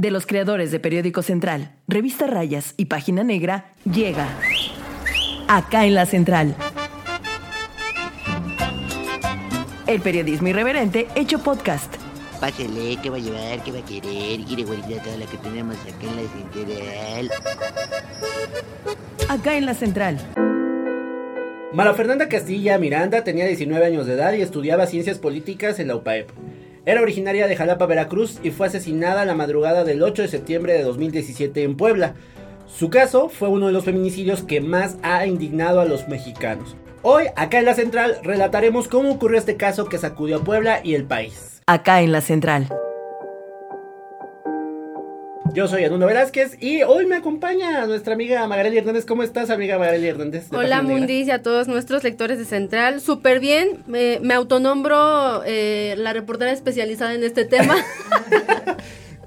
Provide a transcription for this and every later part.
de los creadores de Periódico Central, Revista Rayas y Página Negra, llega acá en la Central. El periodismo irreverente hecho podcast. Pásale, ¿qué va a llevar? ¿Qué va a querer? Quiere guardar toda la que tenemos acá en la central. Acá en la Central. Mara Fernanda Castilla Miranda tenía 19 años de edad y estudiaba ciencias políticas en la UPAEP. Era originaria de Jalapa, Veracruz y fue asesinada la madrugada del 8 de septiembre de 2017 en Puebla. Su caso fue uno de los feminicidios que más ha indignado a los mexicanos. Hoy, acá en la central, relataremos cómo ocurrió este caso que sacudió a Puebla y el país. Acá en la Central. Yo soy Anuno Velázquez y hoy me acompaña nuestra amiga Magareli Hernández. ¿Cómo estás, amiga Magareli Hernández? Hola? Mundis y a todos nuestros lectores de Central. Súper bien. Me, me autonombro eh, la reportera especializada en este tema.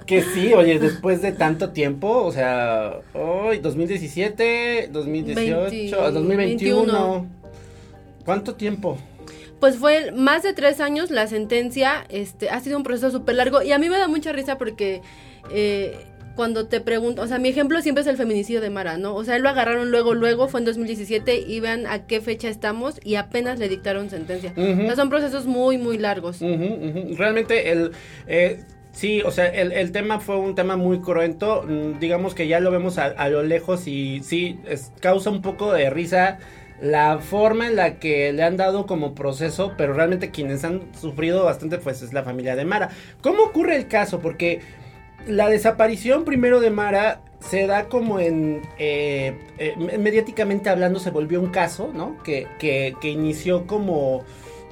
Que sí, oye, después de tanto tiempo, o sea, hoy 2017, 2018, 20, 2021. 21. ¿Cuánto tiempo? pues fue más de tres años la sentencia. Este, ha sido un proceso súper largo. Y a mí me da mucha risa porque eh, cuando te pregunto, o sea, mi ejemplo siempre es el feminicidio de Mara, ¿no? O sea, él lo agarraron luego, luego, fue en 2017 y vean a qué fecha estamos y apenas le dictaron sentencia. O sea, son procesos muy, muy largos. Realmente el... eh, Sí, o sea, el, el tema fue un tema muy cruento, mm, digamos que ya lo vemos a, a lo lejos y sí, es- causa un poco de risa la forma en la que le han dado como proceso, pero realmente quienes han sufrido bastante pues es la familia de Mara. ¿Cómo ocurre el caso? Porque la desaparición primero de Mara se da como en, eh, eh, me- mediáticamente hablando, se volvió un caso, ¿no? Que, que, que inició como,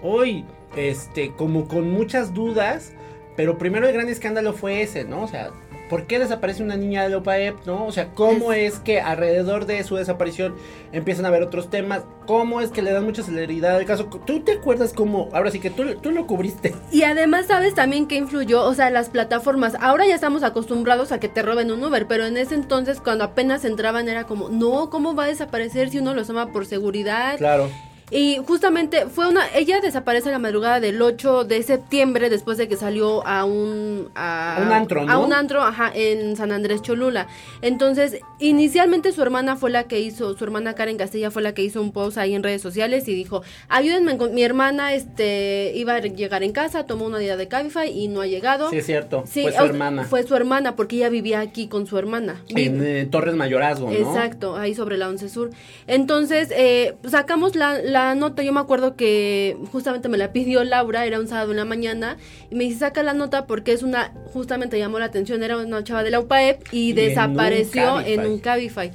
hoy, este, como con muchas dudas, pero primero el gran escándalo fue ese, ¿no? O sea, ¿por qué desaparece una niña de OPAEP, no? O sea, ¿cómo es que alrededor de su desaparición empiezan a haber otros temas? ¿Cómo es que le dan mucha celeridad al caso? ¿Tú te acuerdas cómo? Ahora sí que tú, tú lo cubriste. Y además, ¿sabes también qué influyó? O sea, las plataformas. Ahora ya estamos acostumbrados a que te roben un Uber, pero en ese entonces, cuando apenas entraban, era como, no, ¿cómo va a desaparecer si uno lo toma por seguridad? Claro. Y justamente fue una. Ella desaparece la madrugada del 8 de septiembre después de que salió a un. A, un antro, ¿no? A un antro, ajá, en San Andrés Cholula. Entonces, inicialmente su hermana fue la que hizo. Su hermana Karen Castilla fue la que hizo un post ahí en redes sociales y dijo: Ayúdenme, con mi hermana este iba a llegar en casa, tomó una día de Cabify y no ha llegado. Sí, es cierto. Sí, fue su hermana. Fue su hermana, porque ella vivía aquí con su hermana. En eh, Torres Mayorazgo, ¿no? Exacto, ahí sobre la 11 Sur. Entonces, eh, sacamos la, la nota, yo me acuerdo que justamente me la pidió Laura, era un sábado en la mañana, y me dice, saca la nota porque es una, justamente llamó la atención, era una chava de la UPAEP y, desapareció en un Cabify.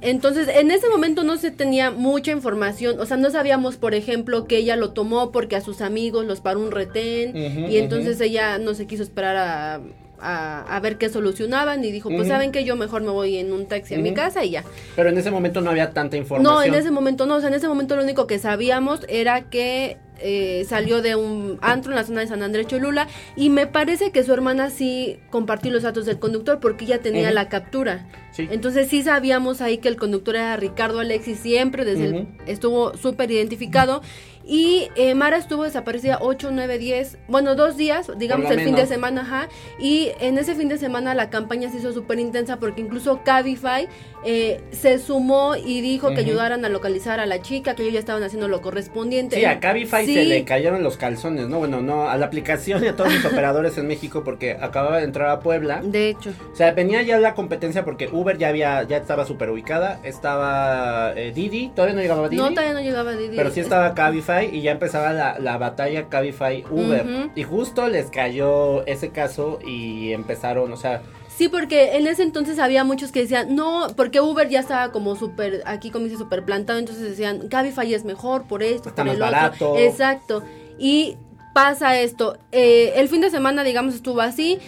Entonces, en ese momento no se tenía mucha información, o sea, no sabíamos, por ejemplo, que ella lo tomó porque a sus amigos los paró un retén y entonces ella no se quiso esperar a, a, a ver qué solucionaban y dijo, pues saben que yo mejor me voy en un taxi a mi casa y ya. Pero en ese momento no había tanta información. No, en ese momento no, o sea, en ese momento lo único que sabíamos era que eh, salió de un antro en la zona de San Andrés Cholula y me parece que su hermana sí compartió los datos del conductor porque ella tenía la captura. Sí. Entonces sí sabíamos ahí que el conductor era Ricardo Alexis siempre, desde el- estuvo súper identificado. Y eh, Mara estuvo desaparecida 8, 9, 10, bueno, dos días, digamos el fin de semana, ajá. Y en ese fin de semana la campaña se hizo súper intensa porque incluso Cabify eh, se sumó y dijo que ayudaran a localizar a la chica, que ellos ya estaban haciendo lo correspondiente. Sí, a Cabify Sí. se le cayeron los calzones, ¿no? Bueno, no, a la aplicación y a todos los operadores en México porque acababa de entrar a Puebla. De hecho. O sea, venía ya la competencia porque Uber ya había, ya estaba súper ubicada. Estaba eh, Didi, todavía no llegaba Didi. No, todavía no llegaba Didi. Pero sí estaba Cabify y ya empezaba la, la batalla Cabify Uber. Ujú. Y justo les cayó ese caso y empezaron, o sea, Sí, porque en ese entonces había muchos que decían, no, porque Uber ya estaba como súper, aquí como dice, súper plantado, entonces decían, Cabify es mejor por esto, Está por más el otro. barato. Exacto. Y pasa esto. eh, el fin de semana, digamos, estuvo así.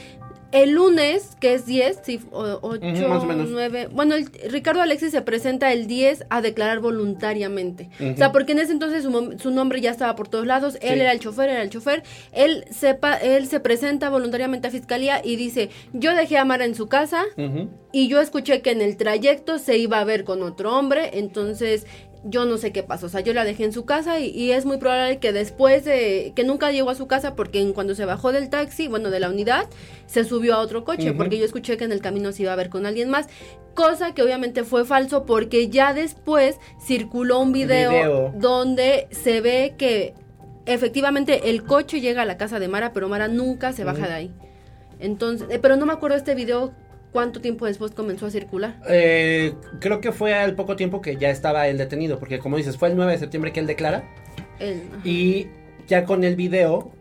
El lunes, que es 10, sí, 8, Ujú, más o menos. 9. Bueno, el- Ricardo Alexis se presenta el 10 a declarar voluntariamente. O sea, porque en ese entonces su, nombre ya estaba por todos lados. Él Sí. era el chofer, era el chofer. Él, sepa, él se presenta voluntariamente a fiscalía y dice: Yo dejé a Mara en su casa y yo escuché que en el trayecto se iba a ver con otro hombre. Entonces yo no sé qué pasó, o sea, yo la dejé en su casa y, y es muy probable que después de que nunca llegó a su casa porque en cuando se bajó del taxi, bueno, de la unidad, se subió a otro coche porque yo escuché que en el camino se iba a ver con alguien más, cosa que obviamente fue falso porque ya después circuló un video, Video. donde se ve que efectivamente el coche llega a la casa de Mara, pero Mara nunca se baja de ahí. Entonces, eh, pero no me acuerdo este video cuánto tiempo después comenzó a circular. Eh, creo que fue al poco tiempo que ya estaba él detenido, porque como dices, fue el 9 de septiembre que él declara y ya con el video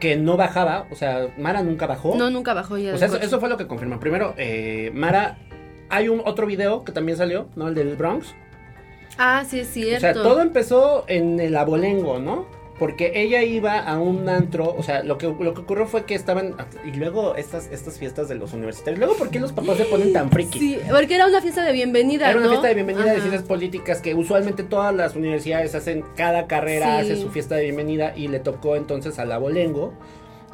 que no bajaba, o sea, Mara nunca bajó. No, nunca bajó ya. o sea, eso, eso fue lo que confirma. Primero, eh, Mara, hay un otro video que también salió, ¿no? El del Bronx. Ah, sí, es cierto. O sea, todo empezó en el abolengo, ¿no? Porque ella iba a un antro, o sea, lo que, lo que ocurrió fue que estaban, y luego estas, estas fiestas de los universitarios, luego, ¿por qué los papás se ponen tan friki? Sí, porque era una fiesta de bienvenida, Era una fiesta de bienvenida de ciencias políticas que usualmente todas las universidades hacen, cada carrera Sí. hace su fiesta de bienvenida y le tocó entonces al abolengo.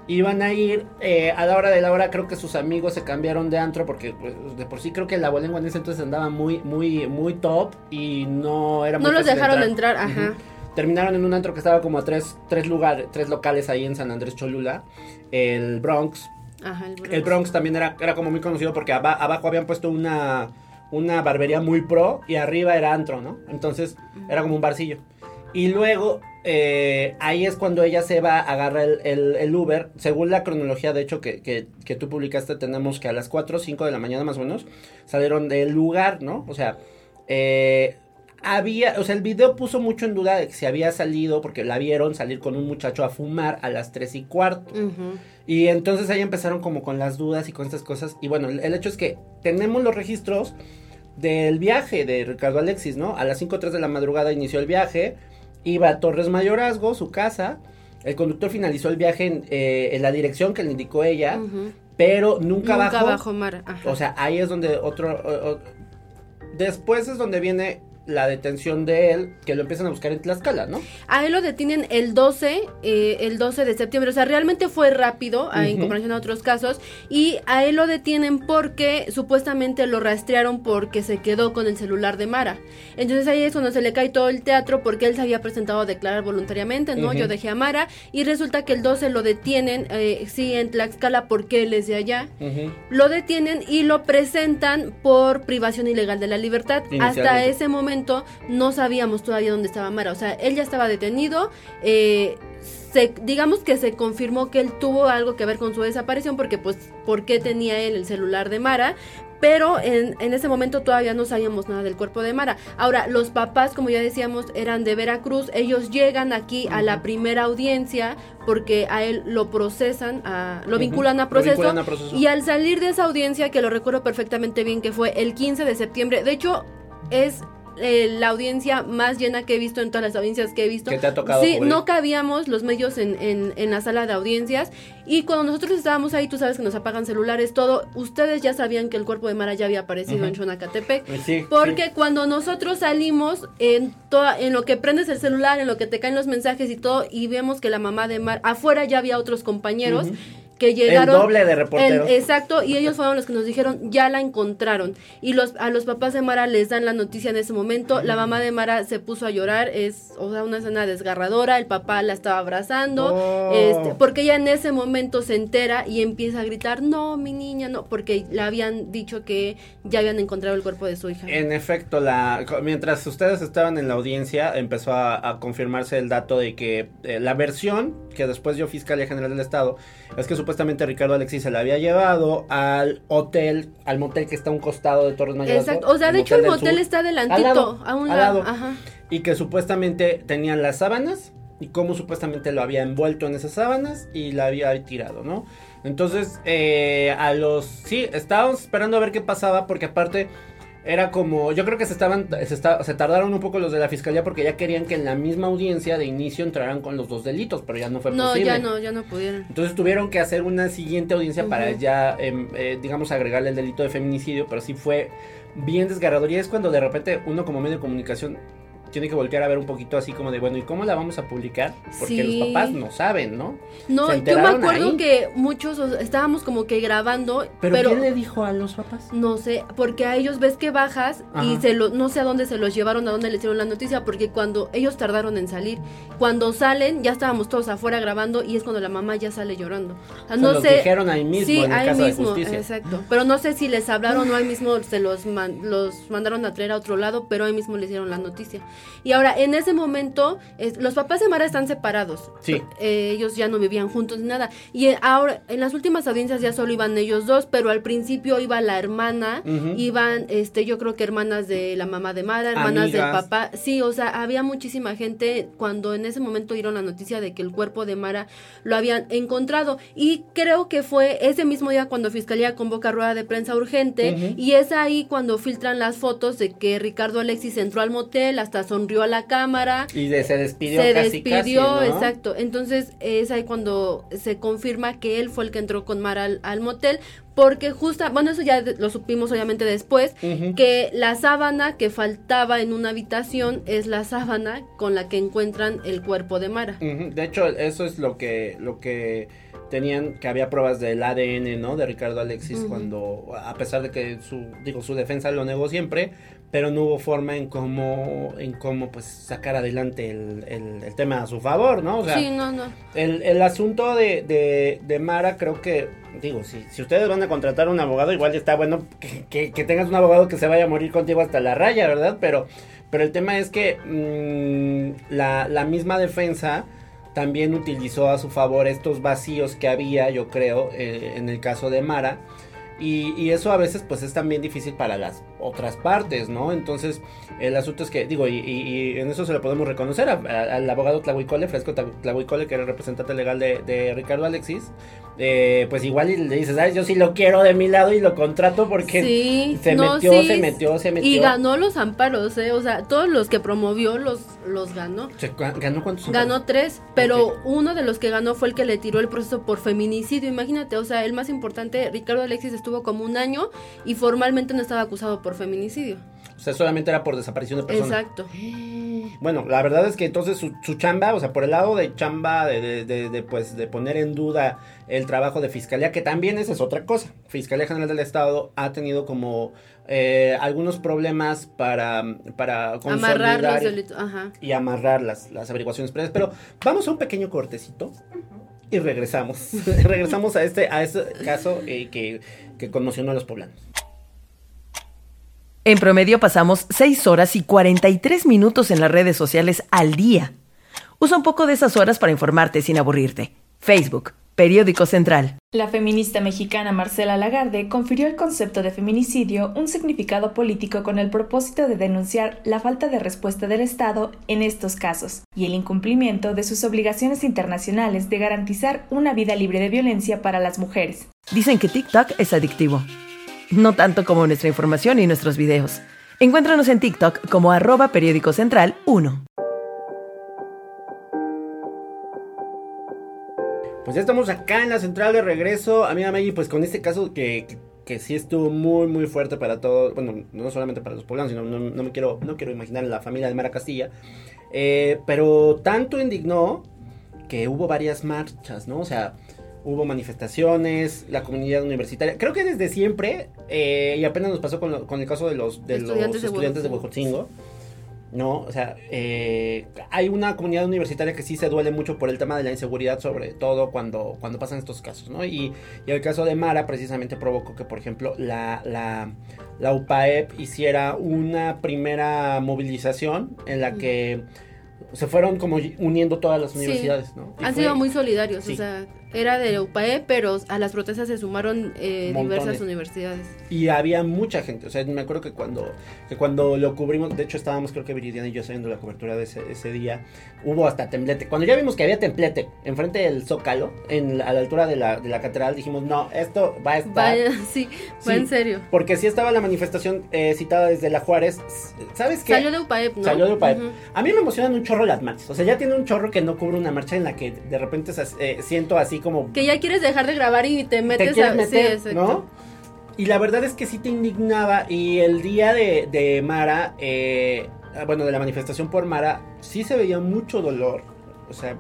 Iban a ir eh, a la hora de la hora, creo que sus amigos se cambiaron de antro porque pues, de por sí creo que el abolengo en ese entonces andaba muy, muy, muy top y no era muy No los dejaron entrar, ajá. Terminaron en un antro que estaba como a tres, tres lugares, tres locales ahí en San Andrés Cholula, el Bronx, Ajá, el Bronx. el Bronx también era, era como muy conocido porque aba- abajo habían puesto una, una barbería muy pro y arriba era antro, ¿no? Entonces era como un barcillo. Y luego eh, ahí es cuando ella se va, agarra el, el- el Uber. Según la cronología, de hecho, que, que, que tú publicaste, tenemos que a las 4 o 5 de la mañana más o menos salieron del lugar, ¿no? O sea, eh, había, o sea, el video puso mucho en duda de que se había salido porque la vieron salir con un muchacho a fumar a las 3 y cuarto. Y entonces ahí empezaron como con las dudas y con estas cosas. Y bueno, el, el hecho es que tenemos los registros del viaje de Ricardo Alexis, ¿no? A las 5.03 de la madrugada inició el viaje. Iba a Torres Mayorazgo, su casa. El conductor finalizó el viaje en, eh, en la dirección que le indicó ella. Pero nunca, Nunca bajó. bajó. Ajá. O sea, ahí es donde otro... o- o- después es donde viene la detención de él, que lo empiezan a buscar en Tlaxcala, ¿no? A él lo detienen el 12, eh, el 12 de septiembre. O sea, realmente fue rápido a- en comparación a otros casos. Y a él lo detienen porque supuestamente lo rastrearon porque se quedó con el celular de Mara. Entonces ahí es cuando se le cae todo el teatro porque él se había presentado a declarar voluntariamente, ¿no? Yo dejé a Mara. Y resulta que el 12 lo detienen, eh, sí, en Tlaxcala porque él es de allá. Lo detienen y lo presentan por privación ilegal de la libertad. Hasta ese momento no sabíamos todavía dónde estaba Mara. O sea, él ya estaba detenido. eh, se, digamos que se confirmó que él tuvo algo que ver con su desaparición porque pues, ¿por qué tenía él el celular de Mara? Pero en, en ese momento todavía no sabíamos nada del cuerpo de Mara. Ahora, los papás, como ya decíamos, eran de Veracruz. Ellos llegan aquí a la primera audiencia porque a él lo procesan, a- lo vinculan a Lo proceso. vinculan a proceso. Y al salir de esa audiencia, que lo recuerdo perfectamente bien, que fue el 15 de septiembre, de hecho es eh, la audiencia más llena que he visto en todas las audiencias que he visto. Que te ha tocado Sí, cubrir. no cabíamos los medios en, en, en la sala de audiencias y cuando nosotros estábamos ahí, tú sabes que nos apagan celulares, todo, ustedes ya sabían que el cuerpo de Mara ya había aparecido en Xonacatepec. Pues sí, Porque sí. cuando nosotros salimos, en, toda, en lo que prendes el celular, en lo que te caen los mensajes y todo, y vemos que la mamá de Mar, afuera ya había otros compañeros. Que llegaron. doble de reporteros. el- exacto, y ellos fueron los que nos dijeron, ya la encontraron. Y los, a los papás de Mara les dan la noticia en ese momento. La mamá de Mara se puso a llorar, es o sea, una escena desgarradora, el papá la estaba abrazando, Oh. este, porque ella en ese momento se entera y empieza a gritar, no, mi niña, no, porque le habían dicho que ya habían encontrado el cuerpo de su hija. En efecto, la, mientras ustedes estaban en la audiencia, empezó a, a confirmarse el dato de que eh, la versión que después dio Fiscalía General del Estado es que supuestamente Ricardo Alexis se la había llevado al hotel, al motel que está a un costado de Torres Mayorazgo. Exacto, o sea, de hecho el motel Sur, está adelantito, lado, a un lado, lado. ajá. Y que supuestamente tenían las sábanas y cómo supuestamente lo había envuelto en esas sábanas y la había tirado, ¿no? Entonces, eh, a los... Sí, estábamos esperando a ver qué pasaba porque aparte era como... Yo creo que se estaban... Se, esta- se tardaron un poco los de la fiscalía porque ya querían que en la misma audiencia de inicio entraran con los dos delitos, pero ya no fue No, posible. ya no, ya no pudieron. Entonces tuvieron que hacer una siguiente audiencia para ya, em, eh, digamos, agregarle el delito de feminicidio, pero sí fue bien desgarrador. Y es cuando de repente uno como medio de comunicación tiene que voltear a ver un poquito así como de, bueno, ¿y cómo la vamos a publicar? Porque Sí. los papás no saben, ¿no? No, yo me acuerdo ahí. que muchos o sea, estábamos como que grabando, Pero, pero, ¿quién le dijo a los papás? no sé, porque a ellos ves que bajas y se lo, no sé a dónde se los llevaron, a dónde le hicieron la noticia, porque cuando ellos tardaron en salir, cuando salen ya estábamos todos afuera grabando y es cuando la mamá ya sale llorando. O sea, Se no los sé. dijeron ahí mismo sí, en el ahí caso mismo, de justicia. exacto. Pero no sé si les hablaron o ahí mismo se los, man- los mandaron a traer a otro lado, pero ahí mismo le hicieron la noticia. Y ahora, en ese momento, es- los papás de Mara están separados. Sí. Eh, ellos ya no vivían juntos ni nada. Y eh, ahora, en las últimas audiencias ya solo iban ellos dos, pero al principio iba la hermana, iban, este, yo creo que hermanas de la mamá de Mara, hermanas del papá. Sí, o sea, había muchísima gente cuando en ese momento dieron la noticia de que el cuerpo de Mara lo habían encontrado. Y creo que fue ese mismo día cuando Fiscalía convoca rueda de prensa urgente y es ahí cuando filtran las fotos de que Ricardo Alexis entró al motel, hasta sonrió a la cámara. Y de- se despidió se casi, despidió, casi, ¿no? exacto. Entonces es ahí cuando se confirma que él fue el que entró con Mara al, al motel, porque justa, bueno, eso ya lo supimos obviamente después, que la sábana que faltaba en una habitación es la sábana con la que encuentran el cuerpo de Mara. De hecho, eso es lo que, lo que tenían, que había pruebas del ADN, ¿no? De Ricardo Alexis cuando, a pesar de que su, digo, su defensa lo negó siempre, pero no hubo forma en cómo, en cómo, pues, sacar adelante el, el- el tema a su favor, ¿no? O sea, sí, no, no. el, el asunto de, de, de Mara creo que, digo, si, si ustedes van a contratar un abogado, igual está bueno que, que- que tengas un abogado que se vaya a morir contigo hasta la raya, ¿verdad? Pero, pero el tema es que mm, la, la misma defensa también utilizó a su favor estos vacíos que había, yo creo, eh, en el caso de Mara. Y, y eso a veces pues es también difícil para las otras partes, ¿no? Entonces el asunto es que, digo, y, y- y en eso se lo podemos reconocer a- a- al abogado Tlahuicole, Fresco Tla- Tlahuicole, que era el representante legal de, de Ricardo Alexis, eh, pues igual y le dices, ¿sabes? Yo sí lo quiero de mi lado y lo contrato porque Sí, se no, metió, sí, se metió, se metió. Y ganó los amparos, ¿eh? O sea, todos los que promovió los, los ganó. Se ga- ¿Ganó cuántos? Ganó tres, pero uno de los que ganó fue el que le tiró el proceso por feminicidio. Imagínate, o sea, el más importante, Ricardo Alexis estuvo como un año y formalmente no estaba acusado por feminicidio. O sea, solamente era por desaparición de personas. Exacto. Bueno, la verdad es que entonces su, su chamba, o sea, por el lado de chamba, de, de, de- de, pues, de poner en duda el trabajo de fiscalía, que también esa es otra cosa. Fiscalía General del Estado ha tenido como eh, algunos problemas para, para Amarrar los delitos. Ajá. y amarrar las, las averiguaciones previas. Pero vamos a un pequeño cortecito y regresamos. regresamos a este, a este caso eh, que, que conmocionó a los poblanos. En promedio pasamos 6 horas y 43 minutos en las redes sociales al día. Usa un poco de esas horas para informarte sin aburrirte. Facebook, Periódico Central. La feminista mexicana Marcela Lagarde confirió al concepto de feminicidio un significado político con el propósito de denunciar la falta de respuesta del Estado en estos casos y el incumplimiento de sus obligaciones internacionales de garantizar una vida libre de violencia para las mujeres. Dicen que TikTok es adictivo. No tanto como nuestra información y nuestros videos. Encuéntranos en TikTok como arroba periódico central 1. Pues ya estamos acá en la central de regreso. A mí, Maggie, pues con este caso que, que, que sí estuvo muy, muy fuerte para todos. Bueno, no solamente para los poblanos, sino no, no me quiero, no quiero imaginar la familia de Mara Castilla. Eh, pero tanto indignó que hubo varias marchas, ¿no? O sea, hubo manifestaciones, la comunidad universitaria. Creo que desde siempre, eh, y apenas nos pasó con, lo- con el caso de los, de Estudiantes de los estudiantes de Huejotzingo. No, o sea, eh, hay una comunidad universitaria que sí se duele mucho por el tema de la inseguridad, sobre todo cuando, cuando pasan estos casos, ¿no? Y, y el caso de Mara precisamente provocó que, por ejemplo, la, la, la UPAEP hiciera una primera movilización en la que se fueron como uniendo todas las Sí. universidades, ¿no? Y Han fue- sido muy solidarios, Sí. o sea, era de UPAE, pero a las protestas se sumaron eh, diversas universidades. Y había mucha gente, o sea, me acuerdo que cuando, que cuando lo cubrimos, de hecho estábamos creo que Viridiana y yo haciendo la cobertura de ese, ese día, hubo hasta templete. Cuando ya vimos que había templete enfrente del Zócalo, en, a la altura de la, de la catedral, dijimos, no, esto va a estar... Vaya, sí, va Sí. en serio. Porque sí estaba la manifestación eh, citada desde la Juárez, ¿sabes qué? Salió de UPAEP, ¿no? Salió de UPAEP. Ujú. A mí me emocionan un chorro las marchas, o sea, ya tiene un chorro que no cubre una marcha en la que de repente eh, siento así como... Que ya quieres dejar de grabar y te metes te quieres a... meter, sí. ¿no? Y la verdad es que sí te indignaba y el día de, de Mara, eh, ah, bueno, de la manifestación por Mara, sí se veía mucho dolor. O sea,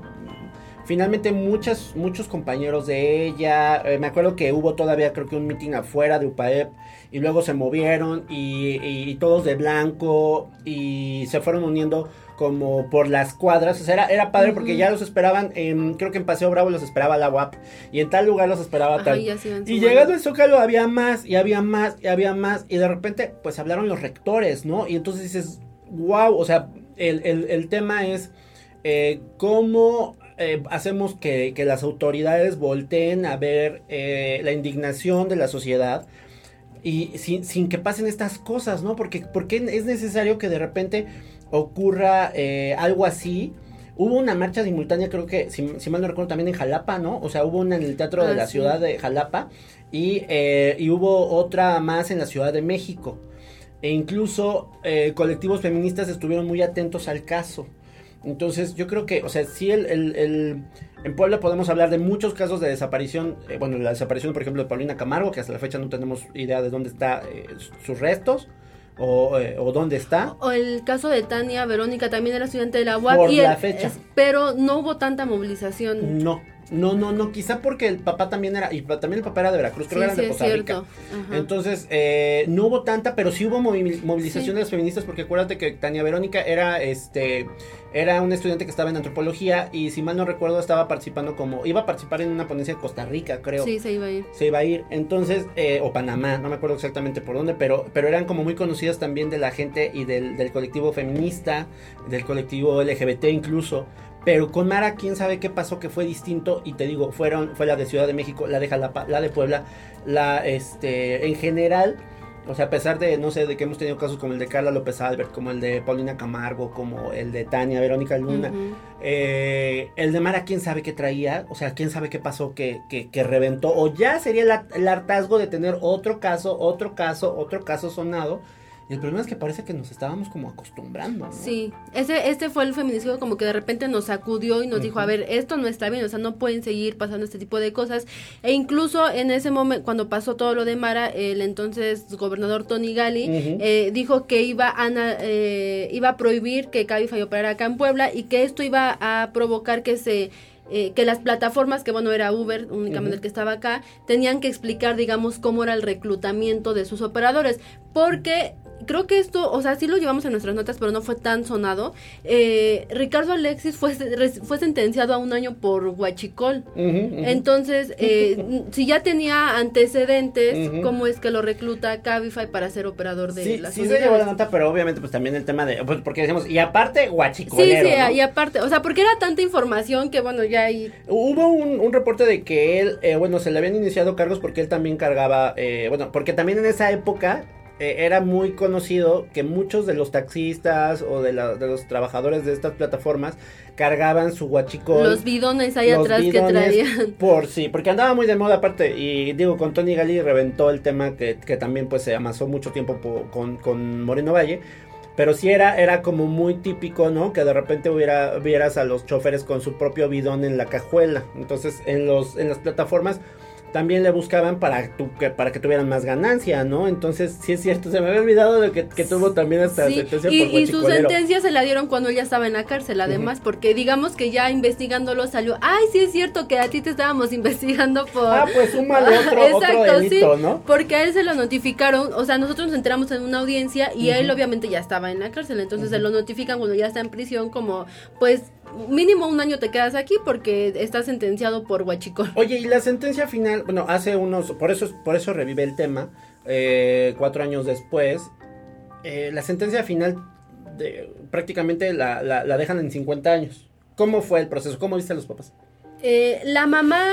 finalmente muchas, muchos compañeros de ella, eh, me acuerdo que hubo todavía creo que un meeting afuera de UPAEP y luego se movieron y, y todos de blanco y se fueron uniendo como por las cuadras, o sea, era, era padre porque ya los esperaban, en, creo que en Paseo Bravo los esperaba la UAP y en tal lugar los esperaba Ajá, tal. y Y llegando al Zócalo había más, y había más, y había más, y de repente, pues hablaron los rectores, ¿no? Y entonces dices, wow, o sea, el, el- el tema es eh, cómo eh, hacemos que, que las autoridades volteen a ver eh, la indignación de la sociedad y sin, sin que pasen estas cosas, ¿no? Porque, porque es necesario que de repente ocurra eh, algo así. Hubo una marcha simultánea, creo que, si, si mal no recuerdo, también en Jalapa, ¿no? O sea, hubo una en el Teatro de Ah, la sí. Ciudad de Jalapa y, eh, y hubo otra más en la Ciudad de México. E incluso eh, colectivos feministas estuvieron muy atentos al caso. Entonces, yo creo que, o sea, sí, el, el- el- en Puebla podemos hablar de muchos casos de desaparición. eh, bueno, la desaparición, por ejemplo, de Paulina Camargo, que hasta la fecha no tenemos idea de dónde están sus restos o, eh, o dónde está. O el caso de Tania Verónica también era estudiante de la UAP. Por y la el- fecha. es- pero no hubo tanta movilización. No, no, no, no, quizá porque el papá también era, y también el papá era de Veracruz, creo Sí, que eran sí, de Costa Rica. Entonces, eh, no hubo tanta, pero sí hubo movi- movilización de las feministas, porque acuérdate que Tania Verónica era, este, era una estudiante que estaba en antropología y si mal no recuerdo estaba participando como, iba a participar en una ponencia en Costa Rica, creo. Sí, se iba a ir. Se iba a ir, entonces, eh, o Panamá, no me acuerdo exactamente por dónde, pero, pero eran como muy conocidas también de la gente y del, del colectivo feminista, del colectivo LGBT incluso. Pero con Mara, quién sabe qué pasó que fue distinto. Y te digo, fueron, fue la de Ciudad de México, la de Jalapa, la de Puebla, la, este, en general. O sea, a pesar de, no sé, de que hemos tenido casos como el de Carla López Albert, como el de Paulina Camargo, como el de Tania Verónica Luna. Eh, el de Mara, quién sabe qué traía, o sea, quién sabe qué pasó que, que, que reventó, o ya sería el hartazgo de tener otro caso, otro caso, otro caso sonado. Y el problema es que parece que nos estábamos como acostumbrando. ¿no? Sí, ese, este fue el feminicidio como que de repente nos sacudió y nos dijo, a ver, esto no está bien, o sea, no pueden seguir pasando este tipo de cosas. E incluso en ese momento, cuando pasó todo lo de Mara, el entonces gobernador Tony Gali eh, dijo que iba a, eh, iba a prohibir que Cabify operara acá en Puebla y que esto iba a provocar que se... eh, que las plataformas, que bueno, era Uber únicamente el que estaba acá, tenían que explicar, digamos, cómo era el reclutamiento de sus operadores. Porque creo que esto, o sea, sí lo llevamos en nuestras notas, pero no fue tan sonado. Eh, Ricardo Alexis fue, fue sentenciado a un año por huachicol. Entonces, eh, si ya tenía antecedentes. ¿cómo es que lo recluta Cabify para ser operador de Sí, las sí se unidades? llevó la nota, pero obviamente pues también el tema de, pues, porque decimos, y aparte Sí, guachicolero, sí, ¿no? y aparte, o sea, porque era tanta información que bueno, ya ahí... Hubo un, un reporte de que él, eh, bueno, se le habían iniciado cargos porque él también cargaba, eh, bueno, porque también en esa época eh, era muy conocido que muchos de los taxistas o de, la- de los trabajadores de estas plataformas cargaban su guachicol. Los bidones ahí los atrás que traían. Por sí, porque andaba muy de moda aparte. Y digo, con Tony Gali reventó el tema que, que también pues se amasó mucho tiempo po- con, con Moreno Valle. Pero sí era, era como muy típico, ¿no? Que de repente hubiera, vieras a los choferes con su propio bidón en la cajuela. Entonces, en los, en las plataformas también le buscaban para, tu- que, para que tuvieran más ganancia, ¿no? Entonces, sí es cierto, se me había olvidado de que, que tuvo también hasta Sí, sentencia y, por y su sentencia se la dieron cuando él ya estaba en la cárcel, además, porque digamos que ya investigándolo salió, ay, sí es cierto que a ti te estábamos investigando por... Ah, pues súmale otro, otro delito, ¿no? Porque a él se lo notificaron, o sea, nosotros nos enteramos en una audiencia y él obviamente ya estaba en la cárcel, entonces se lo notifican cuando ya está en prisión como, pues, mínimo un año te quedas aquí porque estás sentenciado por huachicol. Oye, y la sentencia final, bueno, hace unos, por eso, por eso revive el tema, eh, cuatro años después, eh, la sentencia final de, prácticamente la, la, la dejan en 50 años. ¿Cómo fue el proceso? ¿Cómo viste a los papás? Eh, la mamá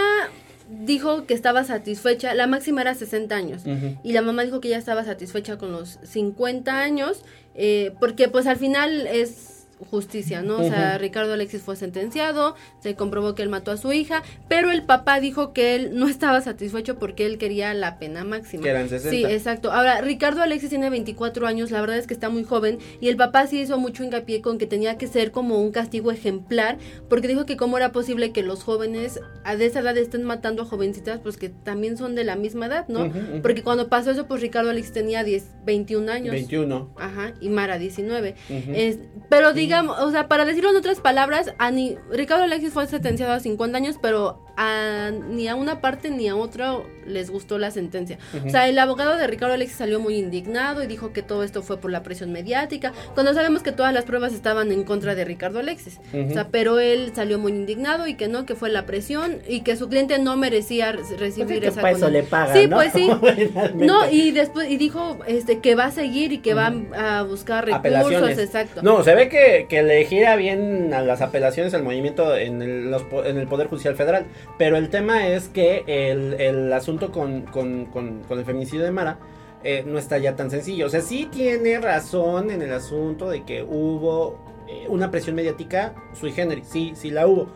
dijo que estaba satisfecha, la máxima era 60 años. Y la mamá dijo que ya estaba satisfecha con los 50 años, eh, porque pues al final es justicia, ¿no? O sea, Ricardo Alexis fue sentenciado, se comprobó que él mató a su hija, pero el papá dijo que él no estaba satisfecho porque él quería la pena máxima. Que eran 60. Sí, exacto. Ahora, Ricardo Alexis tiene 24 años, la verdad es que está muy joven, y el papá sí hizo mucho hincapié con que tenía que ser como un castigo ejemplar, porque dijo que cómo era posible que los jóvenes a de esa edad estén matando a jovencitas, pues que también son de la misma edad, ¿no? Porque cuando pasó eso, pues Ricardo Alexis tenía 10, 21 años. 21. Ajá, y Mara 19. Ujú. Es- pero o sea, para decirlo en otras palabras, a ni, Ricardo Alexis fue sentenciado a 50 años, pero a, ni a una parte ni a otra les gustó la sentencia. O sea, el abogado de Ricardo Alexis salió muy indignado y dijo que todo esto fue por la presión mediática, cuando sabemos que todas las pruebas estaban en contra de Ricardo Alexis. O sea, pero él salió muy indignado y que no, que fue la presión y que su cliente no merecía re- recibir Pues sí, que esa pa' eso le pagan, Sí, ¿no? pues sí. No, y después y dijo este que va a seguir y que va a buscar recursos, exacto. No, se ve que, que le gira bien a las apelaciones al movimiento en el, los en el Poder Judicial Federal. Pero el tema es que el, el asunto con, con, con- el feminicidio de Mara eh, no está ya tan sencillo. O sea, sí tiene razón en el asunto de que hubo eh, una presión mediática sui generis. Sí, sí la hubo.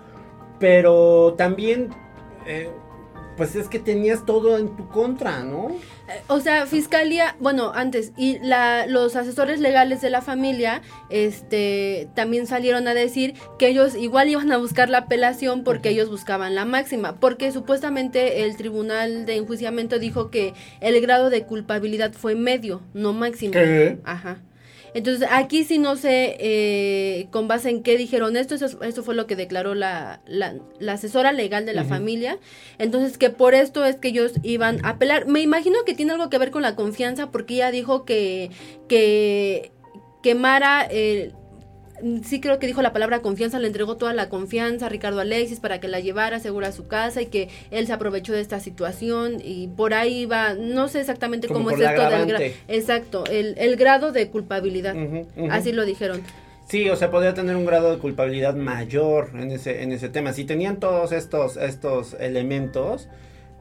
Pero también... eh, pues es que tenías todo en tu contra, ¿no? Eh, O sea, fiscalía, bueno, antes y la, los asesores legales de la familia, este, también salieron a decir que ellos igual iban a buscar la apelación porque ellos buscaban la máxima, porque supuestamente el tribunal de enjuiciamiento dijo que el grado de culpabilidad fue medio, no máximo. ¿Qué? Ajá. Entonces, aquí sí no sé eh, con base en qué dijeron esto, eso, eso fue lo que declaró la, la, la asesora legal de la familia. Entonces, que por esto es que ellos iban a apelar. Me imagino que tiene algo que ver con la confianza, porque ella dijo que, que, que Mara, eh, sí creo que dijo la palabra confianza, le entregó toda la confianza a Ricardo Alexis para que la llevara segura a su casa y que él se aprovechó de esta situación y por ahí va, no sé exactamente Como cómo es esto del grado. Exacto, el, el grado de culpabilidad. Así lo dijeron. Sí, o sea, podría tener un grado de culpabilidad mayor en ese, en ese tema. Si tenían todos estos, estos elementos,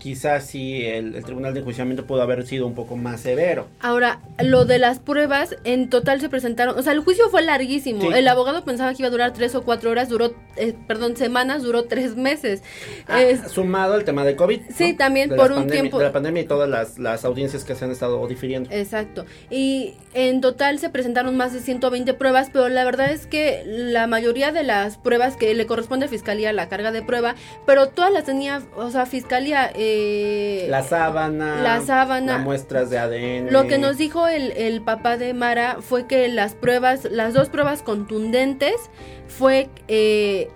quizás sí el, el tribunal de enjuiciamiento pudo haber sido un poco más severo. Ahora, lo de las pruebas, en total se presentaron, o sea, el juicio fue larguísimo. Sí. El abogado pensaba que iba a durar tres o cuatro horas, duró, eh, perdón, semanas, duró tres meses. Ah, sumado el tema de COVID. Sí, ¿no? también De por un pandemia- tiempo- De la pandemia y todas las, las audiencias que se han estado difiriendo. Exacto. Y en total se presentaron más de 120 pruebas, pero la verdad es que la mayoría de las pruebas que le corresponde a Fiscalía la carga de prueba, pero todas las tenía, o sea, Fiscalía... Eh, La sábana. La sábana. las muestras de ADN. Lo que nos dijo el, el papá de Mara fue que las pruebas, las dos pruebas contundentes, fue eh,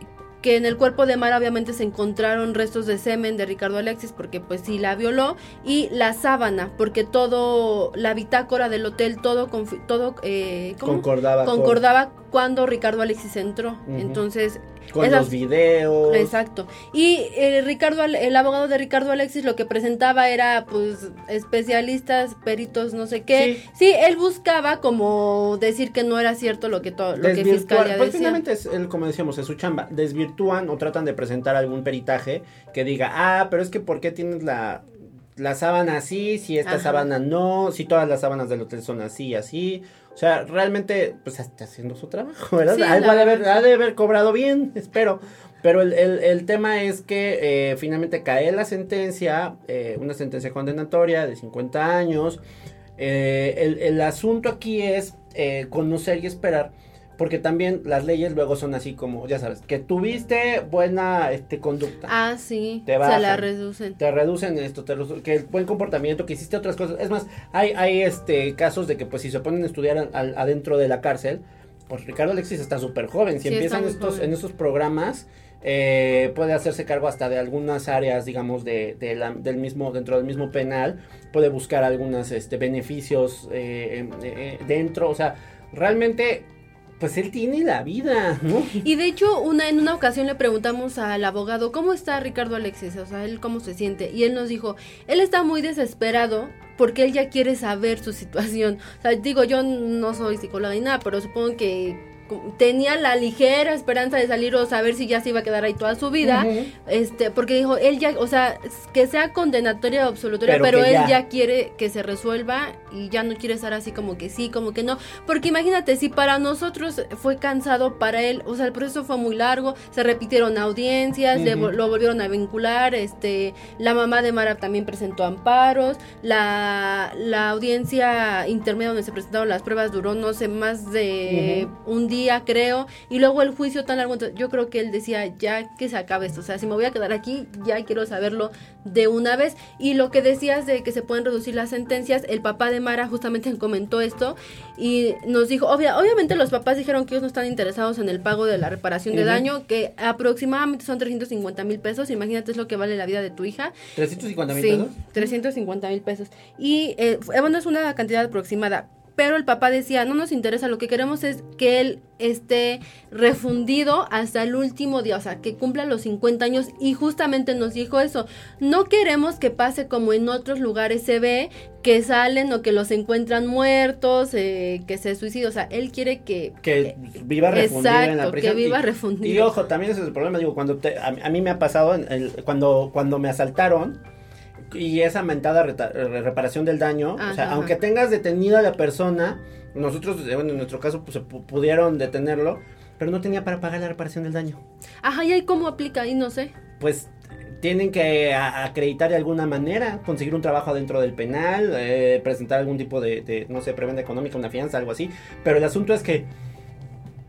que en el cuerpo de Mara obviamente se encontraron restos de semen de Ricardo Alexis porque pues sí la violó y la sábana porque todo la bitácora del hotel todo todo eh. Concordaba con- concordaba cuando Ricardo Alexis entró entonces Con esas- los videos. Exacto. Y eh, Ricardo, el abogado de Ricardo Alexis lo que presentaba era, pues, especialistas, peritos, no sé qué. Sí. Sí, él buscaba como decir que no era cierto lo que todo, lo que Fiscalía pues decía. finalmente es el, como decíamos, es su chamba. Desvirtúan o tratan de presentar algún peritaje que diga, ah, pero es que ¿por qué tienes la, la sábana así? Si esta Ajá. sábana no, si todas las sábanas del hotel son así, así. O sea, realmente, pues está haciendo su trabajo, ¿verdad? Sí, Algo ha de, haber, ha de haber cobrado bien, espero. Pero el, el- el tema es que eh, finalmente cae la sentencia, eh, una sentencia condenatoria de 50 años. Eh, el, el asunto aquí es conocer y esperar, porque también las leyes luego son así como, ya sabes, que tuviste buena este, conducta. Ah, sí, Te se bajan. la reducen. Te reducen esto, te redu- que el buen comportamiento, que hiciste otras cosas. Es más, hay, hay este casos de que pues si se ponen a estudiar al- adentro de la cárcel, pues Ricardo Alexis está súper joven. Si Sí, empiezan estos, joven. en estos programas, eh, puede hacerse cargo hasta de algunas áreas, digamos, de, de la- del mismo, dentro del mismo penal, puede buscar algunos este, beneficios eh, eh, eh, dentro, o sea, realmente, pues él tiene la vida, ¿no? Y de hecho, una, en una ocasión le preguntamos al abogado, ¿cómo está Ricardo Alexis? O sea, él cómo se siente. Y él nos dijo, él está muy desesperado porque él ya quiere saber su situación. O sea, digo, yo no soy psicóloga ni nada, pero supongo que tenía la ligera esperanza de salir o saber si ya se iba a quedar ahí toda su vida, este, porque dijo, él ya, o sea, que sea condenatoria o absolutoria, pero, él ya. quiere que se resuelva y ya no quiere estar así como que sí, como que no, porque imagínate, si para nosotros fue cansado, para él, o sea, el proceso fue muy largo, se repitieron audiencias, lo volvieron a vincular, este, la mamá de Mara también presentó amparos, la, la audiencia intermedia donde se presentaron las pruebas duró, no sé, más de un día creo, y luego el juicio tan largo, yo creo que él decía, ya que se acabe esto, o sea, si me voy a quedar aquí, ya quiero saberlo de una vez. Y lo que decías de que se pueden reducir las sentencias, el papá de Mara justamente comentó esto y nos dijo, obviamente los papás dijeron que ellos no están interesados en el pago de la reparación de daño, que aproximadamente son 350 mil pesos, imagínate es lo que vale la vida de tu hija. ¿350 mil sí, pesos? 350 mil pesos. Y eh, bueno, es una cantidad aproximada pero el papá decía, no nos interesa, lo que queremos es que él esté refundido hasta el último día, o sea, que cumpla los 50 años y justamente nos dijo eso, no queremos que pase como en otros lugares se ve, que salen o que los encuentran muertos, eh, que se suicida, o sea, él quiere que... Que viva refundido en la prisión. que viva refundido. Y, ojo, también ese es el problema, digo, cuando a, mí me ha pasado, cuando, cuando me asaltaron, y esa mentada reparación del daño, o sea, aunque tengas detenida a la persona, nosotros, bueno, en nuestro caso, pues pudieron detenerlo, pero no tenía para pagar la reparación del daño. Ajá, ¿y ahí cómo aplica? Ahí no sé. Pues tienen que acreditar de alguna manera, conseguir un trabajo dentro del penal, eh, presentar algún tipo de, de, no sé, preventa económica, una fianza, algo así. Pero el asunto es que,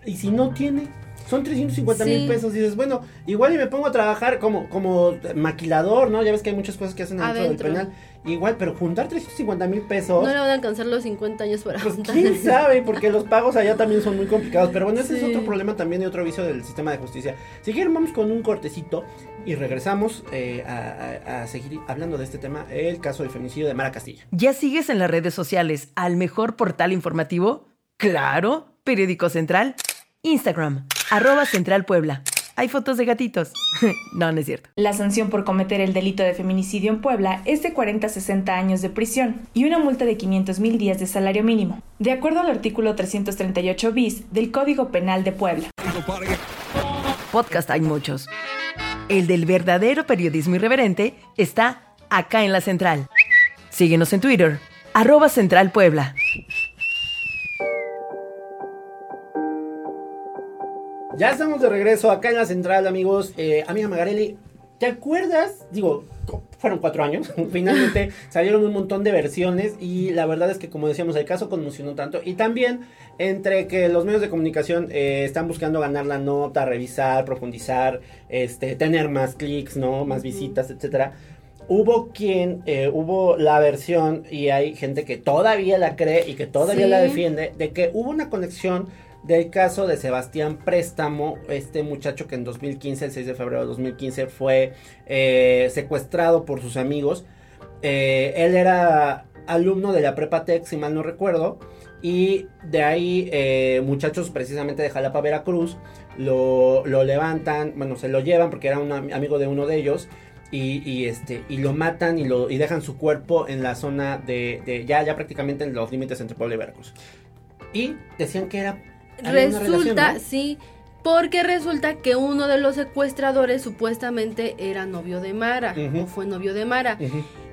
¿y si no tiene? Son 350 mil pesos. Y dices, bueno, igual y me pongo a trabajar como, como maquilador, ¿no? Ya ves que hay muchas cosas que hacen dentro del penal. Igual, pero juntar 350 mil pesos. No le van a alcanzar los 50 años para pues, quién sabe, porque los pagos allá también son muy complicados. Pero bueno, ese es otro problema también y otro vicio del sistema de justicia. Si quieren, vamos con un cortecito y regresamos eh, a, a, seguir hablando de este tema, el caso del feminicidio de Mara Castilla. ¿Ya sigues en las redes sociales al mejor portal informativo? Claro, Periódico Central, Instagram Arroba Central Puebla. Hay fotos de gatitos. no, no es cierto. La sanción por cometer el delito de feminicidio en Puebla es de 40 a 60 años de prisión y una multa de 500 mil días de salario mínimo, de acuerdo al artículo 338 bis del Código Penal de Puebla. Podcast hay muchos. El del verdadero periodismo irreverente está acá en la central. Síguenos en Twitter, arroba Central Puebla. Ya estamos de regreso acá en la central, amigos. Eh, amiga Magarelli, ¿te acuerdas? Digo, fueron cuatro años. Finalmente salieron un montón de versiones y la verdad es que, como decíamos, el caso conmocionó tanto. Y también entre que los medios de comunicación eh, están buscando ganar la nota, revisar, profundizar, este, tener más clics, ¿no? Más visitas, etcétera. Hubo quien, eh, hubo la versión y hay gente que todavía la cree y que todavía la defiende de que hubo una conexión del caso de Sebastián Préstamo, este muchacho que en 2015, el 6 de febrero de 2015, fue eh, secuestrado por sus amigos. Eh, él era alumno de la Prepa Tech, si mal no recuerdo, y de ahí eh, muchachos precisamente de Jalapa, Veracruz, lo, levantan, bueno, se lo llevan porque era un amigo de uno de ellos. Y, este y lo matan y lo y dejan su cuerpo en la zona de, de ya ya prácticamente en los límites entre Puebla y Veracruz y decían que era Resulta, sí, porque resulta que uno de los secuestradores supuestamente era novio de Mara, o fue novio de Mara,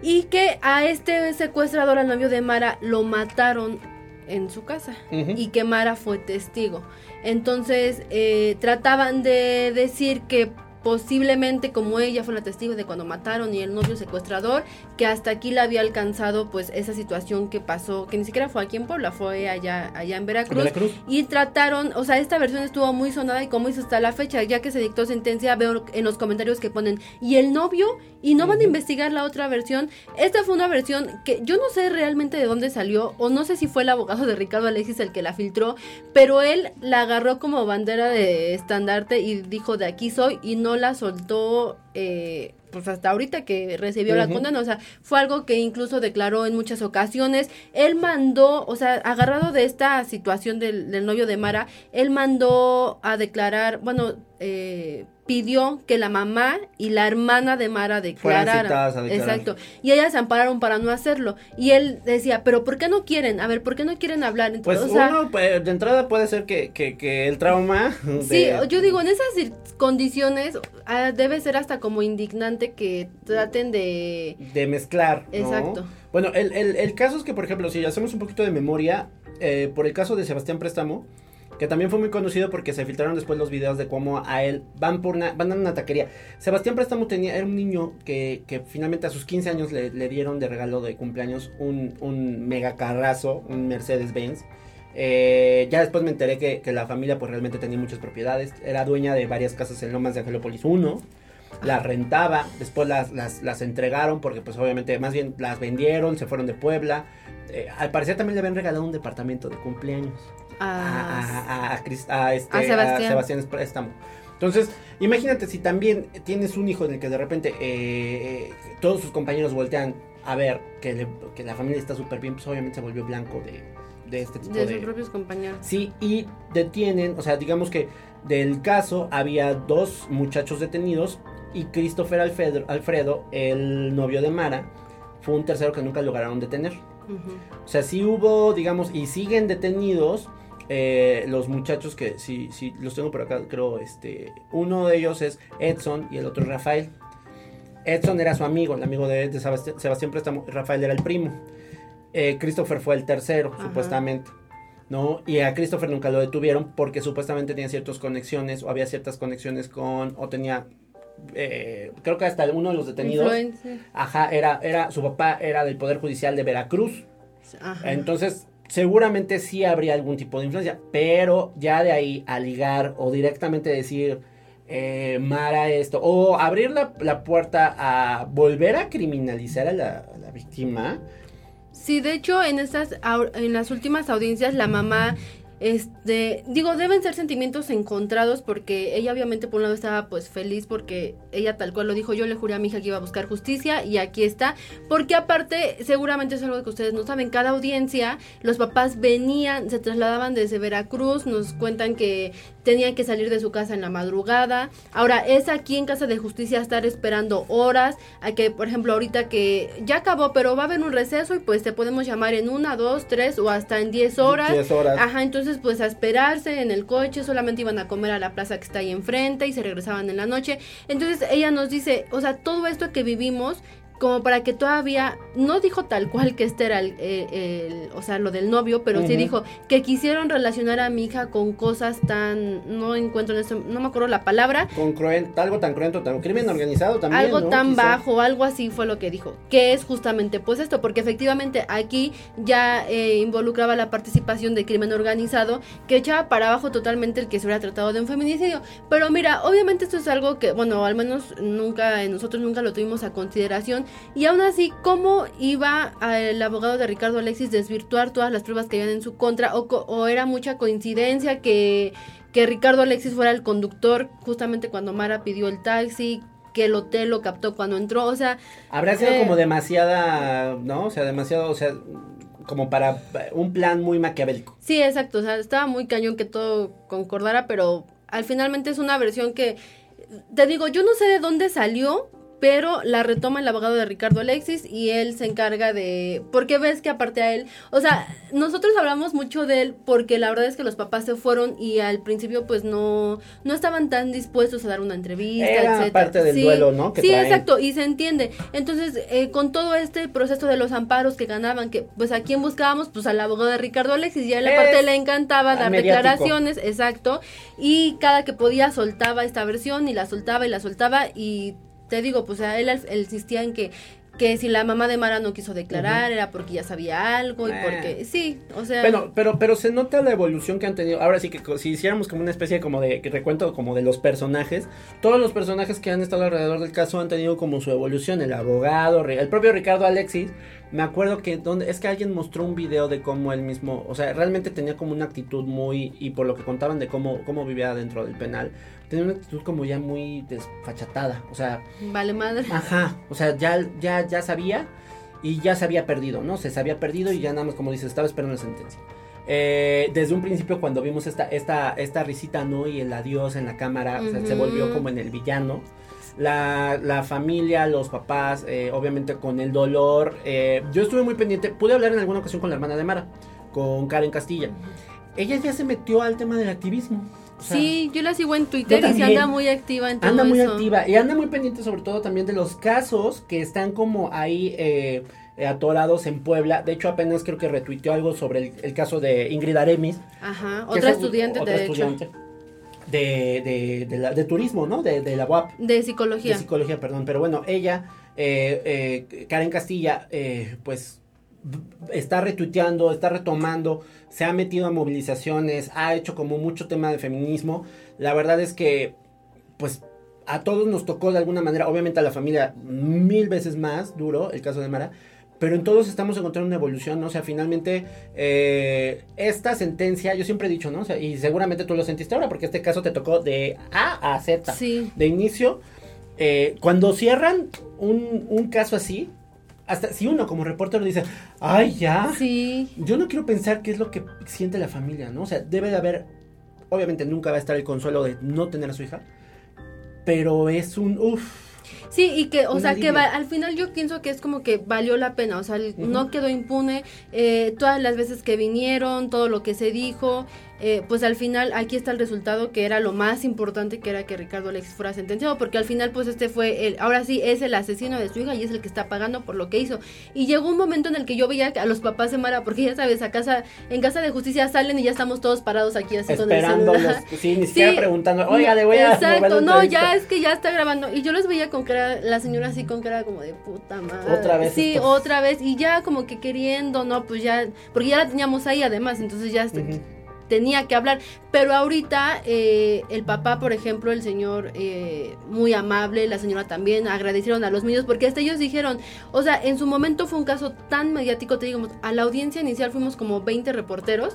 y que a este secuestrador, al novio de Mara, lo mataron en su casa, y que Mara fue testigo. Entonces, eh, trataban de decir que posiblemente como ella fue la testigo de cuando mataron y el novio secuestrador, que hasta aquí la había alcanzado pues esa situación que pasó, que ni siquiera fue aquí en Puebla, fue allá, allá en Veracruz, Y trataron, o sea, esta versión estuvo muy sonada y como hizo hasta la fecha, ya que se dictó sentencia, veo en los comentarios que ponen, y el novio, y no van a investigar la otra versión. Esta fue una versión que yo no sé realmente de dónde salió, o no sé si fue el abogado de Ricardo Alexis el que la filtró, pero él la agarró como bandera de estandarte y dijo de aquí soy y no la soltó eh, pues hasta ahorita que recibió la condena, o sea, fue algo que incluso declaró en muchas ocasiones. Él mandó, o sea, agarrado de esta situación del, novio de Mara, él mandó a declarar, bueno, eh, pidió que la mamá y la hermana de Mara declararan. Exacto. Y ellas se ampararon para no hacerlo. Y él decía, pero ¿por qué no quieren? A ver, ¿por qué no quieren hablar? Pues Entonces, o sea, uno, pues, de entrada puede ser que, que, que el trauma. Sí, yo digo, en esas condiciones ah, debe ser hasta como indignante que traten de... de mezclar. ¿no? Exacto. Bueno, el, el, el caso es que, por ejemplo, si hacemos un poquito de memoria, eh, por el caso de Sebastián Préstamo, que también fue muy conocido porque se filtraron después los videos de cómo a él van por una, van a una taquería. Sebastián Préstamo tenía, era un niño que, finalmente a sus 15 años le, dieron de regalo de cumpleaños un, mega carrazo, un Mercedes-Benz. Eh, ya después me enteré que, la familia pues realmente tenía muchas propiedades. Era dueña de varias casas en Lomas de Angelópolis 1 las rentaba, después las, las, las entregaron porque pues obviamente más bien las vendieron, se fueron de Puebla. Eh, al parecer también le habían regalado un departamento de cumpleaños a, ah, a, a, este, Sebastián. Sebastián Préstamo. Entonces, imagínate si también tienes un hijo en el que de repente eh, eh, todos sus compañeros voltean a ver que, le- que la familia está súper bien, pues obviamente se volvió blanco de, de este tipo de de, sus propios compañeros. Sí, y detienen, o sea, digamos que del caso había dos muchachos detenidos y Christopher Alfredo, Alfredo, el novio de Mara, fue un tercero que nunca lograron detener. O sea, sí hubo, digamos, y siguen detenidos eh, los muchachos que, sí, sí, los tengo por acá, creo, este, uno de ellos es Edson y el otro es Rafael. Edson era su amigo, el amigo de, de Sebastián, Sebastián Préstamo, Rafael era el primo. Eh, Christopher fue el tercero, Ajá. supuestamente. ¿No? Y a Christopher nunca lo detuvieron porque supuestamente tenía ciertas conexiones o había ciertas conexiones con, o tenía, eh, creo que hasta uno de los detenidos, Influencer. ajá, era, era, su papá era del Poder Judicial de Veracruz. Ajá. Entonces, seguramente sí habría algún tipo de influencia, pero ya de ahí a ligar o directamente decir, eh, Mara esto, o abrir la, la puerta a volver a criminalizar a la, a la víctima. Sí, de hecho, en estas au- en las últimas audiencias la mamá este, digo, deben ser sentimientos encontrados porque ella obviamente por un lado estaba pues feliz porque ella tal cual lo dijo, yo le juré a mi hija que iba a buscar justicia y aquí está, porque aparte seguramente es algo que ustedes no saben, cada audiencia los papás venían, se trasladaban desde Veracruz, nos cuentan que tenían que salir de su casa en la madrugada, ahora es aquí en casa de justicia estar esperando horas, a que por ejemplo ahorita que ya acabó pero va a haber un receso y pues te podemos llamar en una, dos, tres o hasta en diez horas. 10 horas. Ajá, entonces pues a esperarse en el coche, solamente iban a comer a la plaza que está ahí enfrente y se regresaban en la noche. Entonces ella nos dice, o sea, todo esto que vivimos como para que todavía no dijo tal cual que este era el, el- el- o sea lo del novio pero sí dijo que quisieron relacionar a mi hija con cosas tan no encuentro en este no me acuerdo la palabra Con cruel- algo tan cruento, tan crimen organizado también. algo ¿no? tan Quizá. bajo, algo así fue lo que dijo, que es justamente pues esto, porque efectivamente aquí ya eh, involucraba la participación de crimen organizado que echaba para abajo totalmente el que se hubiera tratado de un feminicidio. Pero mira, obviamente esto es algo que, bueno, al menos nunca, eh, nosotros nunca lo tuvimos a consideración y aún así, ¿cómo iba el abogado de Ricardo Alexis desvirtuar todas las pruebas que habían en su contra o, o era mucha coincidencia que que Ricardo Alexis fuera el conductor justamente cuando Mara pidió el taxi, que el hotel lo captó cuando entró, o sea, Habría sido Eh. como demasiada, ¿no? O sea, demasiado, o sea, como para un plan muy maquiavélico. sí, exacto, o sea, estaba muy cañón que todo concordara, pero al finalmente es una versión que, te digo, yo no sé de dónde salió, pero la retoma el abogado de Ricardo Alexis y él se encarga de, porque ves que aparte a él, o sea, nosotros hablamos mucho de él porque la verdad es que los papás se fueron y al principio pues no, no estaban tan dispuestos a dar una entrevista, Era etcétera. parte del Sí, duelo, ¿no? que sí, traen. exacto, y se entiende. Entonces, eh, con todo este proceso de los amparos que ganaban, que pues a quién buscábamos, pues al abogado de Ricardo Alexis, y a él aparte le encantaba dar mediático. declaraciones, exacto, y cada que podía soltaba esta versión y la soltaba y la soltaba y te digo, pues él, él insistía en que que si la mamá de Mara no quiso declarar era porque ya sabía algo y Eh. porque sí, o sea, Bueno, pero, pero se nota la evolución que han tenido. Ahora sí que si hiciéramos como una especie como de que recuento como de los personajes, todos los personajes que han estado alrededor del caso han tenido como su evolución. El abogado, el propio Ricardo Alexis, me acuerdo que donde es que alguien mostró un video de cómo él mismo, o sea, realmente tenía como una actitud muy y por lo que contaban de cómo cómo vivía dentro del penal, tenía una actitud como ya muy desfachatada, o sea, vale madre. Ajá, o sea, ya, ya, ya sabía y ya se había perdido, ¿no? Se, se había perdido y ya nada más, como dices, estaba esperando la sentencia. eh, desde un principio cuando vimos esta, esta, esta risita, ¿no? Y el adiós en la cámara, o sea, se volvió como en el villano. La, la familia, los papás, eh, obviamente con el dolor. eh, yo estuve muy pendiente, pude hablar en alguna ocasión con la hermana de Mara, con Karen Castilla. Ella ya se metió al tema del activismo. Sea, Sí, yo la sigo en Twitter y se anda muy activa en todo Anda muy eso. activa y anda muy pendiente sobre todo también de los casos que están como ahí eh, atorados en Puebla. De hecho, apenas creo que retuiteó algo sobre el, el caso de Ingrid Aremis. Ajá, otra es- estudiante otra de hecho. estudiante de, de, de, la- de turismo, ¿no? De, de la UAP. De De psicología. psicología, perdón. Pero bueno, ella, eh, eh, Karen Castilla, eh, pues está retuiteando, está retomando, se ha metido a movilizaciones, ha hecho como mucho tema de feminismo. La verdad es que, pues, a todos nos tocó de alguna manera, obviamente a la familia mil veces más duro, el caso de Mara, pero en todos estamos encontrando una evolución, ¿no? O sea, finalmente, eh, esta sentencia, yo siempre he dicho, ¿no? O sea, y seguramente tú lo sentiste ahora, porque este caso te tocó de A a Z Sí. de inicio, eh, cuando cierran un, un caso así, hasta si uno como reportero dice, ay, ya, Sí. yo no quiero pensar qué es lo que siente la familia, ¿no? O sea, debe de haber, obviamente nunca va a estar el consuelo de no tener a su hija, pero es un, uff, Sí, y que, o sea, que va- al final yo pienso que es como que valió la pena, o sea, no quedó impune, eh, todas las veces que vinieron, todo lo que se dijo, eh, pues al final aquí está el resultado que era lo más importante, que era que Ricardo Alexis fuera sentenciado, porque al final pues este fue el, ahora sí es el asesino de su hija y es el que está pagando por lo que hizo. Y llegó un momento en el que yo veía a los papás de Mara, porque ya sabes, a casa, en casa de justicia salen y ya estamos todos parados aquí así con el celular. sí, ni siquiera Sí, preguntando, oiga, le voy a Exacto, no, entrevista". ya es que ya está grabando. Y yo los veía con cara, la señora así con cara como de puta madre. Otra vez Sí, esto. otra vez. Y ya como que queriendo, no, pues ya, porque ya la teníamos ahí además, entonces ya Ujú. tenía que hablar. Pero ahorita eh, el papá, por ejemplo, el señor eh, muy amable, la señora también, agradecieron a los medios porque hasta ellos dijeron, o sea, en su momento fue un caso tan mediático, te digamos, a la audiencia inicial fuimos como 20 reporteros.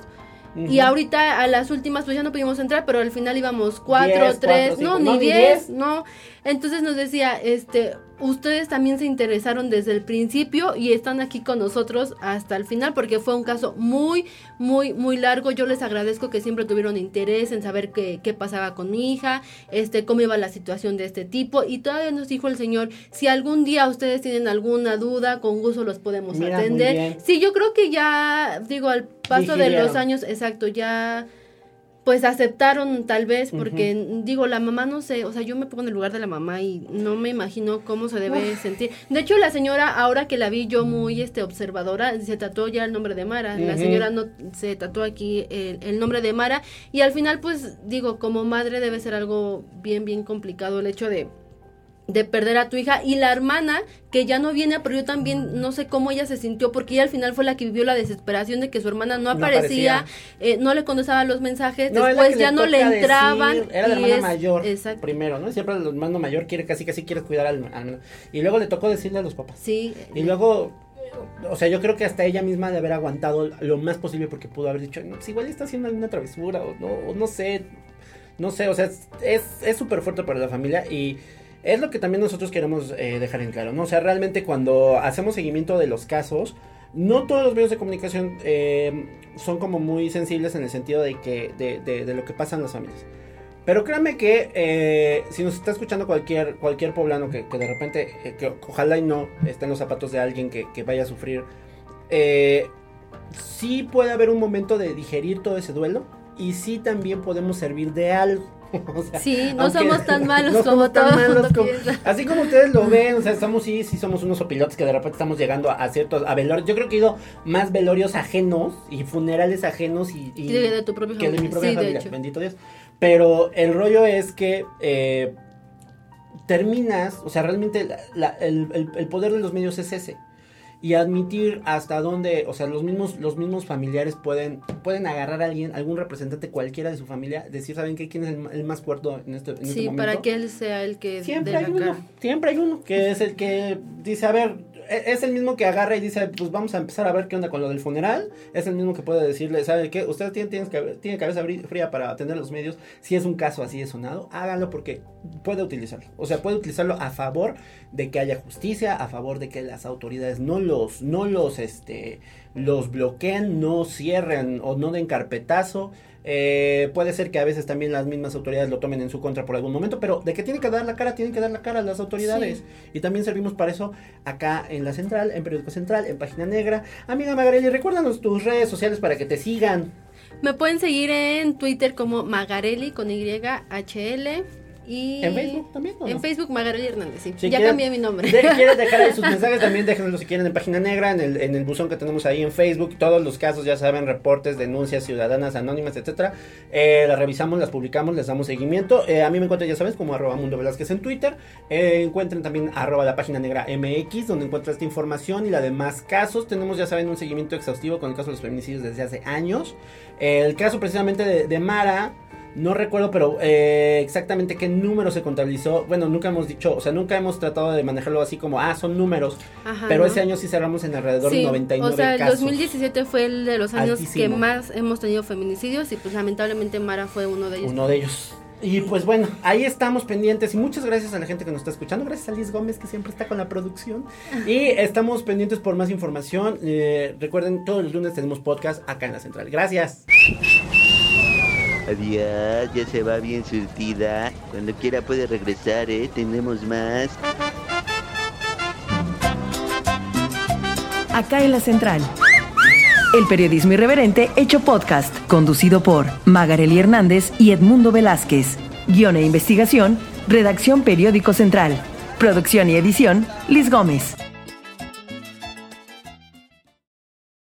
Y ahorita a las últimas pues ya no pudimos entrar, pero al final íbamos cuatro, Diez, tres, cuatro, cinco, no, ni diez, diez. no. Entonces nos decía, este, ustedes también se interesaron desde el principio y están aquí con nosotros hasta el final porque fue un caso muy, muy, muy largo. Yo les agradezco que siempre tuvieron interés en saber qué, qué pasaba con mi hija, este, cómo iba la situación de este tipo. Y todavía nos dijo el señor, si algún día ustedes tienen alguna duda, con gusto los podemos Mira, atender. Sí, yo creo que ya, digo, al paso de los años, exacto, ya pues aceptaron tal vez porque digo la mamá no sé o sea yo me pongo en el lugar de la mamá y no me imagino cómo se debe sentir. De hecho la señora ahora que la vi yo muy este observadora se tatuó ya el nombre de Mara. La señora no se tatuó aquí el, el nombre de Mara. Y al final pues digo como madre debe ser algo bien bien complicado el hecho de de perder a tu hija y la hermana que ya no viene, pero yo también no sé cómo ella se sintió porque ella al final fue la que vivió la desesperación de que su hermana no No aparecía, eh, no le contestaba los mensajes, No, es después ya no le entraban. decir, era la hermana es- mayor Exacto. primero, ¿no? Siempre el hermano mayor quiere casi casi quiere cuidar al, al. Y luego le tocó decirle a los papás. Sí. Y luego, o sea, yo creo que hasta ella misma de haber aguantado lo más posible porque pudo haber dicho, no, pues igual está haciendo alguna travesura o no, o no sé, no sé, o sea, es es súper fuerte para la familia y es lo que también nosotros queremos eh, dejar en claro, ¿no? O sea, realmente cuando hacemos seguimiento de los casos, no todos los medios de comunicación eh, son como muy sensibles en el sentido de que de, lo que pasa en las familias. Pero créanme que eh, si nos está escuchando cualquier, cualquier poblano que, de repente, eh, ojalá y no esté en los zapatos de alguien que, que vaya a sufrir, sí puede haber un momento de digerir todo ese duelo y sí también podemos servir de algo. O sea, Sí, no somos tan malos no como somos tan malos como-. Así como ustedes lo ven, o sea, estamos sí, sí somos unos opilotes que de repente estamos llegando a, a ciertos, a velorios. Yo creo que he ido más velorios ajenos y funerales ajenos y, de, de tu propia que de mi propia Sí, familia, bendito Dios. Pero el rollo es que eh, terminas, o sea, realmente la- la- el, el- el poder de los medios es ese. Y admitir hasta dónde, o sea, los mismos, los mismos familiares pueden, pueden agarrar a alguien, algún representante cualquiera de su familia, decir, ¿saben qué? ¿Quién es el, el más fuerte en este, en este Sí, momento? para que él sea el que Siempre hay la uno, cara. siempre hay uno que es el que dice, a ver, es el mismo que agarra y dice, pues vamos a empezar a ver qué onda con lo del funeral, es el mismo que puede decirle, ¿sabe qué? Usted tiene, tiene, cabeza fría para atender los medios, si es un caso así de sonado, hágalo porque puede utilizarlo, o sea, puede utilizarlo a favor de que haya justicia, a favor de que las autoridades no los, no los, este, los bloqueen, no cierren o no den carpetazo. Eh, puede ser que a veces también las mismas autoridades lo tomen en su contra por algún momento, pero de que tienen que dar la cara, tienen que dar la cara a las autoridades. Y también servimos para eso acá en la central, en Periódico Central, en Página Negra. Amiga Magarelli, recuérdanos tus redes sociales para que te sigan. Me pueden seguir en Twitter como Magarelli con YHL. Y ¿En Facebook también, o no? En Facebook Magarelli Hernández, sí. Si ya quieren- cambié mi nombre. de- quieren dejar ahí sus mensajes, también déjenlo si quieren en Página Negra, en el, en el buzón que tenemos ahí en Facebook. Todos los casos, ya saben, reportes, denuncias ciudadanas, anónimas, etcétera. Eh, las revisamos, las publicamos, les damos seguimiento. Eh, a mí me encuentran, ya sabes, como arroba Mundo Velázquez en Twitter. Eh, encuentren también arroba la página negra MX, donde encuentran esta información y la de más casos. Tenemos, ya saben, un seguimiento exhaustivo con el caso de los feminicidios desde hace años. El caso precisamente de, de Mara. No recuerdo, pero eh, exactamente qué número se contabilizó. Bueno, nunca hemos dicho, o sea, nunca hemos tratado de manejarlo así como, ah, son números. Ajá, pero ¿no? ese año sí cerramos en alrededor de Sí, 99 o sea, el casos. 2017 fue el de los años Altísimo. que más hemos tenido feminicidios y pues lamentablemente Mara fue uno de ellos. Uno de ellos. Y pues bueno, ahí estamos pendientes y muchas gracias a la gente que nos está escuchando. Gracias a Liz Gómez que siempre está con la producción. Y estamos pendientes por más información. Eh, recuerden, todos los lunes tenemos podcast acá en la central. Gracias. Adiós, ya se va bien surtida. Cuando quiera puede regresar, ¿eh? Tenemos más. Acá en la central. El periodismo irreverente hecho podcast, conducido por Magareli Hernández y Edmundo Velázquez. Guión e investigación, redacción Periódico Central. Producción y edición, Liz Gómez.